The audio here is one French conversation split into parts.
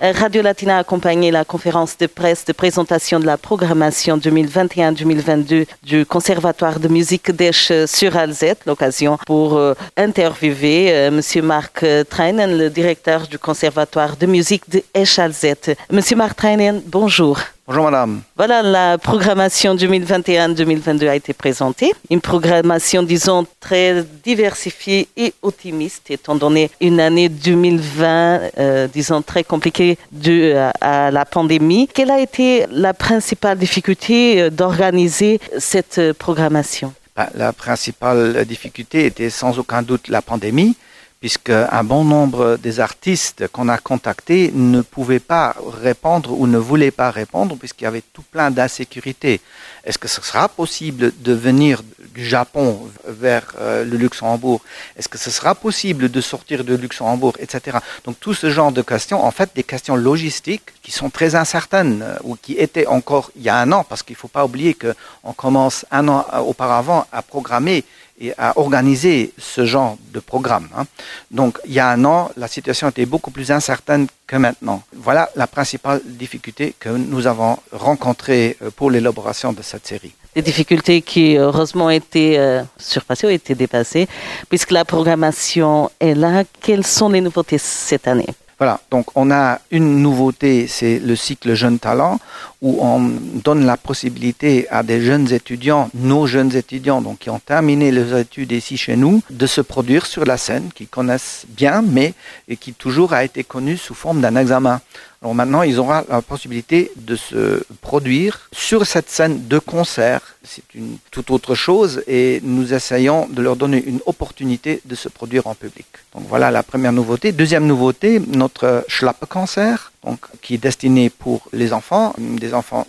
Radio Latina a accompagné la conférence de presse de présentation de la programmation 2021-2022 du Conservatoire de musique d'Esch sur Alzette, l'occasion pour euh, interviewer euh, M. Marc Trainen, le directeur du Conservatoire de musique d'Esch Alzette. M. Marc Trainen, bonjour. Bonjour madame. Voilà, la programmation 2021-2022 a été présentée. Une programmation, disons, très diversifiée et optimiste, étant donné une année 2020, euh, disons, très compliquée due à, la pandémie. Quelle a été la principale difficulté euh, d'organiser cette euh, programmation? Ben, La principale difficulté était sans aucun doute la pandémie puisqu'un bon nombre des artistes qu'on a contactés ne pouvaient pas répondre ou ne voulaient pas répondre puisqu'il y avait tout plein d'insécurité. Est-ce que ce sera possible de venir du Japon vers euh, le Luxembourg? Est-ce que ce sera possible de sortir de Luxembourg, etc. Donc tout ce genre de questions, en fait, des questions logistiques qui sont très incertaines euh, ou qui étaient encore il y a un an, parce qu'il ne faut pas oublier qu'on commence un an auparavant à programmer et à organiser ce genre de programme. Hein. Donc, il y a un an, la situation était beaucoup plus incertaine que maintenant. Voilà la principale difficulté que nous avons rencontrée euh, pour l'élaboration de cette série. Des difficultés qui, heureusement, été euh, surpassées, ont été dépassées, puisque la programmation est là. Quelles sont les nouveautés cette année? Voilà, donc on a une nouveauté, c'est le cycle Jeunes Talents, où on donne la possibilité à des jeunes étudiants, nos jeunes étudiants, donc qui ont terminé leurs études ici chez nous, de se produire sur la scène, qui connaissent bien, mais et qui toujours a été connu sous forme d'un examen. Alors maintenant, ils auront la possibilité de se produire sur cette scène de concert. C'est une toute autre chose et nous essayons de leur donner une opportunité de se produire en public. Donc voilà la première nouveauté. Deuxième nouveauté, notre Schlapp concert, donc, qui est destiné pour les enfants, des enfants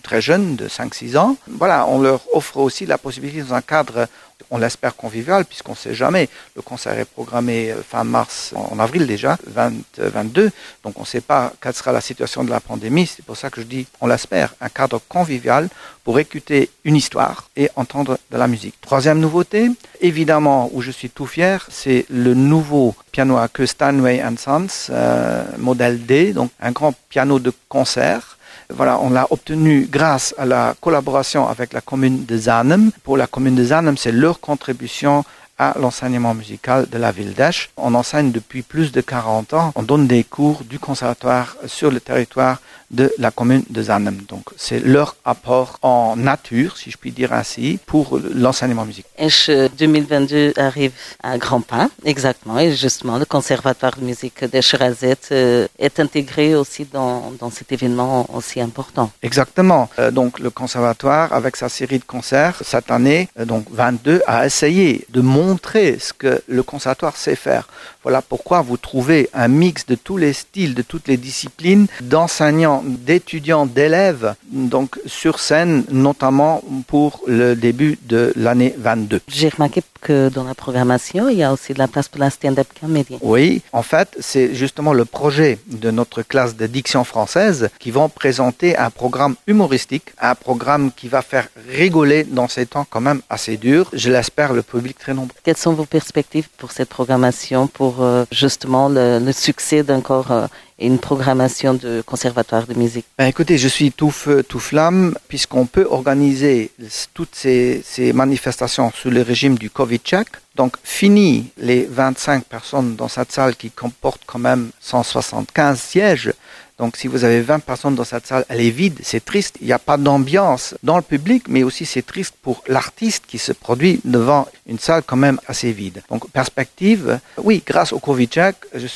très jeunes de 5-6 ans. Voilà, on leur offre aussi la possibilité dans un cadre on l'espère convivial, puisqu'on ne sait jamais. Le concert est programmé euh, fin mars, en avril déjà, 2022. Donc on ne sait pas quelle sera la situation de la pandémie. C'est pour ça que je dis, on l'espère, un cadre convivial pour écouter une histoire et entendre de la musique. Troisième nouveauté, évidemment, où je suis tout fier, c'est le nouveau piano à queue Stanway Sons, euh, modèle D, donc un grand piano de concert voilà, on l'a obtenu grâce à la collaboration avec la commune de Zanem. Pour la commune de Zanem, c'est leur contribution à l'enseignement musical de la ville d'Esch. On enseigne depuis plus de 40 ans. On donne des cours du conservatoire sur le territoire de la commune de Zanem. Donc, c'est leur apport en nature, si je puis dire ainsi, pour l'enseignement musical. Esch 2022 arrive à grands pas, exactement. Et justement, le conservatoire de musique d'Esch Razette euh, est intégré aussi dans, dans, cet événement aussi important. Exactement. Euh, donc, le conservatoire, avec sa série de concerts, cette année, euh, donc 22, a essayé de montrer montrer ce que le conservatoire sait faire. Voilà pourquoi vous trouvez un mix de tous les styles, de toutes les disciplines, d'enseignants, d'étudiants, d'élèves, donc sur scène, notamment pour le début de l'année 22. J'ai remarqué que dans la programmation, il y a aussi de la place pour la stand-up comedy. Oui, en fait, c'est justement le projet de notre classe de diction française qui vont présenter un programme humoristique, un programme qui va faire rigoler dans ces temps quand même assez durs. Je l'espère, le public très nombreux. Quelles sont vos perspectives pour cette programmation, pour euh, justement le, succès d'un corps euh, et une programmation de conservatoire de musique? Ben Écoutez, je suis tout feu, tout flamme, puisqu'on peut organiser toutes ces, ces, manifestations sous le régime du Covid-check. Donc, fini les 25 personnes dans cette salle qui comporte quand même 175 sièges. Donc si vous avez 20 personnes dans cette salle, elle est vide, c'est triste, il n'y a pas d'ambiance dans le public, mais aussi c'est triste pour l'artiste qui se produit devant une salle quand même assez vide. Donc perspective, oui, grâce au Covid-check, je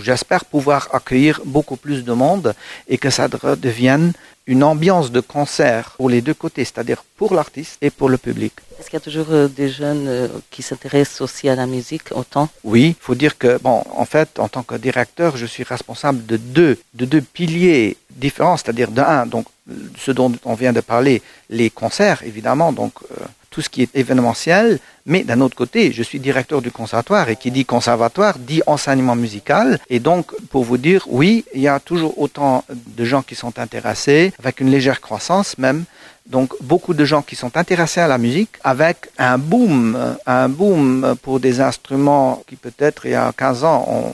j'espère pouvoir accueillir beaucoup plus de monde et que ça devienne une ambiance de concert pour les deux côtés, c'est-à-dire pour l'artiste et pour le public. Est-ce qu'il y a toujours euh, des jeunes euh, qui s'intéressent aussi à la musique autant? Oui, il faut dire que, bon, en fait, en tant que directeur, je suis responsable de deux, de deux piliers différents, c'est-à-dire d'un, donc ce dont on vient de parler, les concerts, évidemment, donc euh, tout ce qui est événementiel, mais d'un autre côté, je suis directeur du conservatoire et qui dit conservatoire dit enseignement musical. Et donc, pour vous dire, oui, il y a toujours autant de gens qui sont intéressés, avec une légère croissance même. Donc, beaucoup de gens qui sont intéressés à la musique, avec un boom, un boom pour des instruments qui peut-être il y a 15 ans ont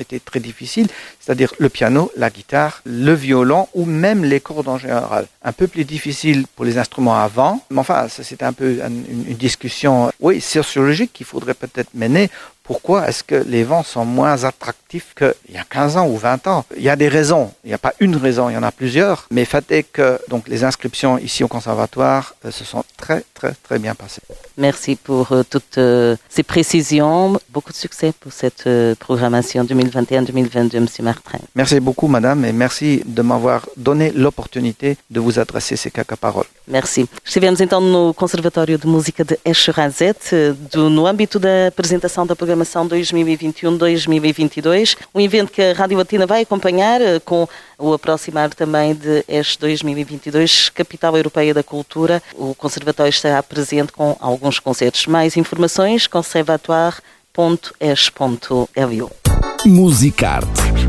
été très difficiles, c'est-à-dire le piano, la guitare, le violon ou même les cordes en général. Un peu plus difficile pour les instruments avant, mais enfin, c'est un peu une, une discussion, oui, sociologique qu'il faudrait peut-être mener pourquoi est-ce que les vents sont moins attractifs qu'il y a 15 ans ou 20 ans? Il y a des raisons. Il n'y a pas une raison, il y en a plusieurs. Mais fait est que donc, les inscriptions ici au conservatoire euh, se sont très, très, très bien passées. Merci pour euh, toutes euh, ces précisions. Beaucoup de succès pour cette programmation 2021-2022, M. Martin. Merci beaucoup, madame, et merci de m'avoir donné l'opportunité de vous adresser ces quelques paroles. Merci. Estivemos então no Conservatório de Música de Echerazette, no âmbito da apresentação da programação programação 2021-2022, um evento que a Rádio Latina vai acompanhar eh, com o aproximar também de ESH 2022, Capital Europeia da Cultura. O Conservatório estará presente com alguns concertos. Mais informações, conservatoire.es.lu. Musicarte